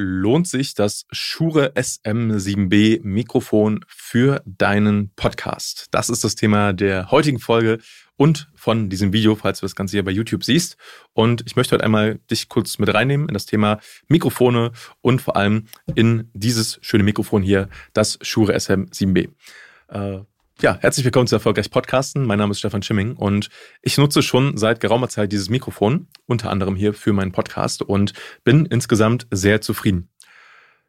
lohnt sich das Shure SM7B Mikrofon für deinen Podcast? Das ist das Thema der heutigen Folge und von diesem Video, falls du das Ganze hier bei YouTube siehst. Und ich möchte heute einmal dich kurz mit reinnehmen in das Thema Mikrofone und vor allem in dieses schöne Mikrofon hier, das Shure SM7B. Äh, ja, herzlich willkommen zu Erfolgreich Podcasten. Mein Name ist Stefan Schimming und ich nutze schon seit geraumer Zeit dieses Mikrofon, unter anderem hier für meinen Podcast und bin insgesamt sehr zufrieden.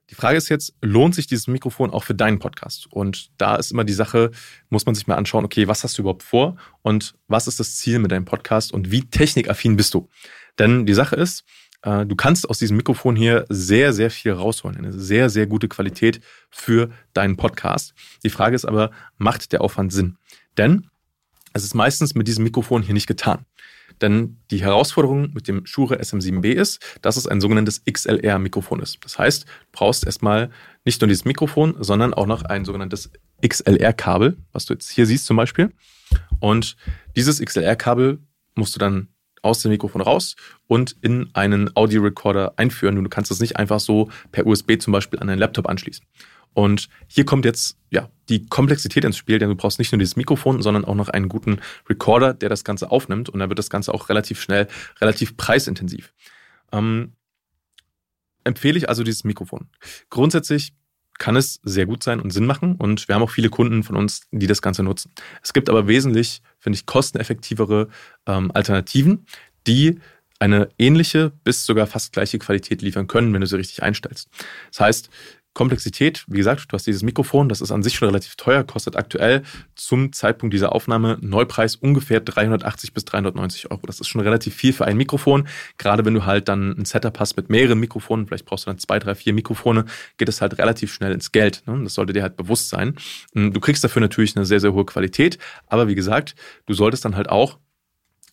Die Frage ist jetzt, lohnt sich dieses Mikrofon auch für deinen Podcast? Und da ist immer die Sache, muss man sich mal anschauen, okay, was hast du überhaupt vor und was ist das Ziel mit deinem Podcast und wie technikaffin bist du? Denn die Sache ist, du kannst aus diesem Mikrofon hier sehr, sehr viel rausholen. Eine sehr, sehr gute Qualität für deinen Podcast. Die Frage ist aber, macht der Aufwand Sinn? Denn es ist meistens mit diesem Mikrofon hier nicht getan. Denn die Herausforderung mit dem Shure SM7B ist, dass es ein sogenanntes XLR-Mikrofon ist. Das heißt, du brauchst erstmal nicht nur dieses Mikrofon, sondern auch noch ein sogenanntes XLR-Kabel, was du jetzt hier siehst zum Beispiel. Und dieses XLR-Kabel musst du dann aus dem Mikrofon raus und in einen Audio-Recorder einführen. Du kannst das nicht einfach so per USB zum Beispiel an deinen Laptop anschließen. Und hier kommt jetzt ja die Komplexität ins Spiel, denn du brauchst nicht nur dieses Mikrofon, sondern auch noch einen guten Recorder, der das Ganze aufnimmt. Und dann wird das Ganze auch relativ schnell, relativ preisintensiv. Ähm, empfehle ich also dieses Mikrofon. Grundsätzlich kann es sehr gut sein und Sinn machen. Und wir haben auch viele Kunden von uns, die das Ganze nutzen. Es gibt aber wesentlich, finde ich, kosteneffektivere ähm, Alternativen, die eine ähnliche bis sogar fast gleiche Qualität liefern können, wenn du sie richtig einstellst. Das heißt, Komplexität, wie gesagt, du hast dieses Mikrofon, das ist an sich schon relativ teuer, kostet aktuell zum Zeitpunkt dieser Aufnahme Neupreis ungefähr 380 bis 390 Euro. Das ist schon relativ viel für ein Mikrofon. Gerade wenn du halt dann ein Setup hast mit mehreren Mikrofonen, vielleicht brauchst du dann zwei, drei, vier Mikrofone, geht es halt relativ schnell ins Geld. Ne? Das sollte dir halt bewusst sein. Du kriegst dafür natürlich eine sehr, sehr hohe Qualität, aber wie gesagt, du solltest dann halt auch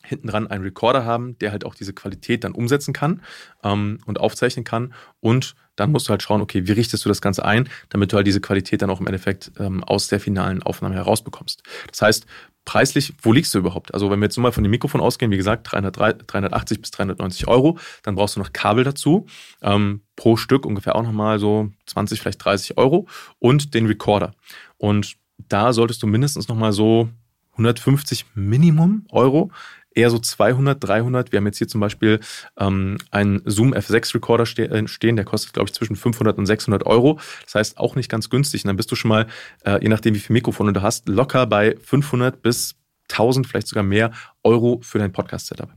hinten dran einen Recorder haben, der halt auch diese Qualität dann umsetzen kann ähm, und aufzeichnen kann. Und dann musst du halt schauen, okay, wie richtest du das Ganze ein, damit du halt diese Qualität dann auch im Endeffekt ähm, aus der finalen Aufnahme herausbekommst. Das heißt, preislich, wo liegst du überhaupt? Also wenn wir jetzt nur mal von dem Mikrofon ausgehen, wie gesagt, 300, 380 bis 390 Euro, dann brauchst du noch Kabel dazu, ähm, pro Stück ungefähr auch nochmal so 20, vielleicht 30 Euro und den Recorder. Und da solltest du mindestens nochmal so 150 Minimum Euro eher so 200, 300. Wir haben jetzt hier zum Beispiel ähm, einen Zoom F6 Recorder ste äh, stehen, der kostet, glaube ich, zwischen 500 und 600 Euro. Das heißt, auch nicht ganz günstig. Und dann bist du schon mal, äh, je nachdem, wie viel Mikrofone du hast, locker bei 500 bis 1000, vielleicht sogar mehr Euro für dein Podcast-Setup.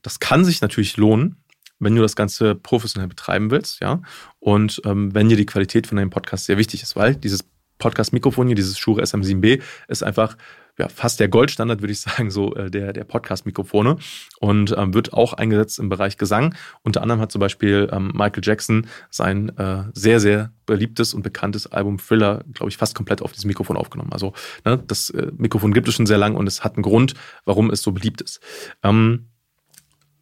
Das kann sich natürlich lohnen, wenn du das Ganze professionell betreiben willst, ja. Und ähm, wenn dir die Qualität von deinem Podcast sehr wichtig ist, weil dieses Podcast-Mikrofon hier, dieses Shure SM7B, ist einfach ja, fast der Goldstandard, würde ich sagen, so äh, der, der Podcast-Mikrofone und ähm, wird auch eingesetzt im Bereich Gesang. Unter anderem hat zum Beispiel ähm, Michael Jackson sein äh, sehr, sehr beliebtes und bekanntes Album Thriller, glaube ich, fast komplett auf diesem Mikrofon aufgenommen. Also ne, das äh, Mikrofon gibt es schon sehr lang und es hat einen Grund, warum es so beliebt ist. Ähm,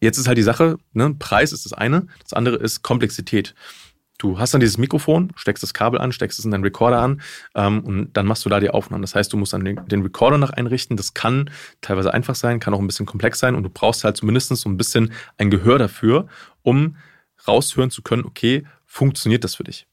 jetzt ist halt die Sache, ne, Preis ist das eine, das andere ist Komplexität. Du hast dann dieses Mikrofon, steckst das Kabel an, steckst es in deinen Recorder an ähm, und dann machst du da die Aufnahmen. Das heißt, du musst dann den, den, Recorder noch einrichten. Das kann teilweise einfach sein, kann auch ein bisschen komplex sein und du brauchst halt zumindest so ein bisschen ein Gehör dafür, um raushören zu können, okay, funktioniert das für dich?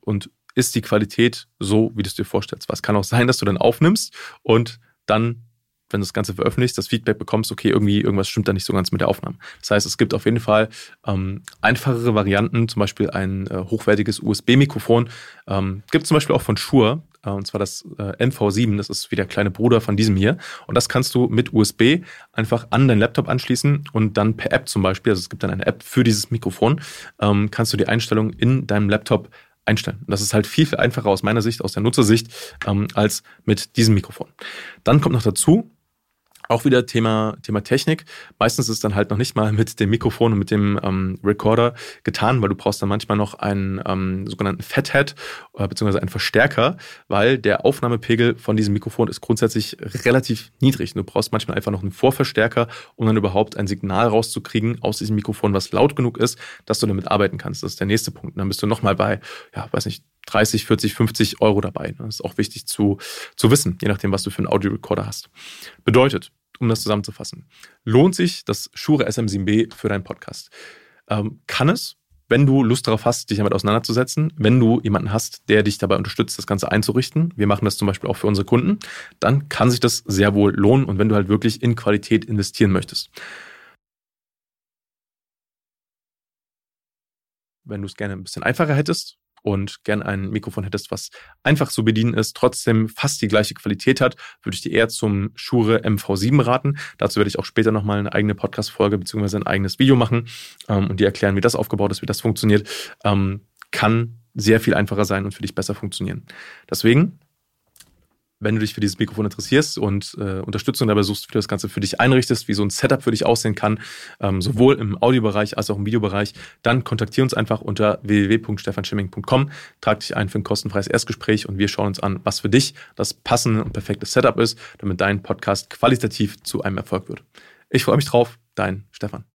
Und ist die Qualität so, wie du es dir vorstellst? Was kann auch sein, dass du dann aufnimmst und dann wenn du das Ganze veröffentlichst, das Feedback bekommst, okay, irgendwie irgendwas stimmt da nicht so ganz mit der Aufnahme. Das heißt, es gibt auf jeden Fall ähm, einfachere Varianten, zum Beispiel ein äh, hochwertiges USB-Mikrofon. Ähm, gibt zum Beispiel auch von Shure, äh, und zwar das äh, MV7, das ist wie der kleine Bruder von diesem hier. Und das kannst du mit USB einfach an deinen Laptop anschließen und dann per App zum Beispiel, also es gibt dann eine App für dieses Mikrofon, ähm, kannst du die Einstellung in deinem Laptop einstellen. Und das ist halt viel, viel einfacher aus meiner Sicht, aus der Nutzersicht, ähm, als mit diesem Mikrofon. Dann kommt noch dazu, auch wieder Thema, Thema Technik. Meistens ist es dann halt noch nicht mal mit dem Mikrofon und mit dem ähm, Recorder getan, weil du brauchst dann manchmal noch einen ähm, sogenannten Fathead äh, beziehungsweise einen Verstärker, weil der Aufnahmepegel von diesem Mikrofon ist grundsätzlich relativ niedrig. Du brauchst manchmal einfach noch einen Vorverstärker, um dann überhaupt ein Signal rauszukriegen aus diesem Mikrofon, was laut genug ist, dass du damit arbeiten kannst. Das ist der nächste Punkt. Und dann bist du nochmal bei, ja, weiß nicht, 30, 40, 50 Euro dabei. Das ist auch wichtig zu, zu wissen, je nachdem, was du für einen Audio-Recorder hast. Bedeutet, um das zusammenzufassen, lohnt sich das Shure SM7B für deinen Podcast? Ähm, kann es? wenn du Lust darauf hast, dich damit auseinanderzusetzen, wenn du jemanden hast, der dich dabei unterstützt, das Ganze einzurichten, wir machen das zum Beispiel auch für unsere Kunden, dann kann sich das sehr wohl lohnen und wenn du halt wirklich in Qualität investieren möchtest. Wenn du es gerne ein bisschen einfacher hättest, und gern ein Mikrofon hättest, was einfach zu bedienen ist, trotzdem fast die gleiche Qualität hat, würde ich dir eher zum Shure MV7 raten. Dazu werde ich auch später nochmal eine eigene Podcast-Folge bzw. ein eigenes Video machen ähm, und dir erklären, wie das aufgebaut ist, wie das funktioniert. Ähm, kann sehr viel einfacher sein und für dich besser funktionieren. Deswegen wenn du dich für dieses Mikrofon interessierst und äh, Unterstützung dabei suchst, wie du das Ganze für dich einrichtest, wie so ein Setup für dich aussehen kann, ähm, sowohl im Audiobereich als auch im Videobereich, dann kontaktiere uns einfach unter www.stefanschimming.com, trag dich ein für ein kostenfreies Erstgespräch und wir schauen uns an, was für dich das passende und perfekte Setup ist, damit dein Podcast qualitativ zu einem Erfolg wird. Ich freue mich drauf, dein Stefan.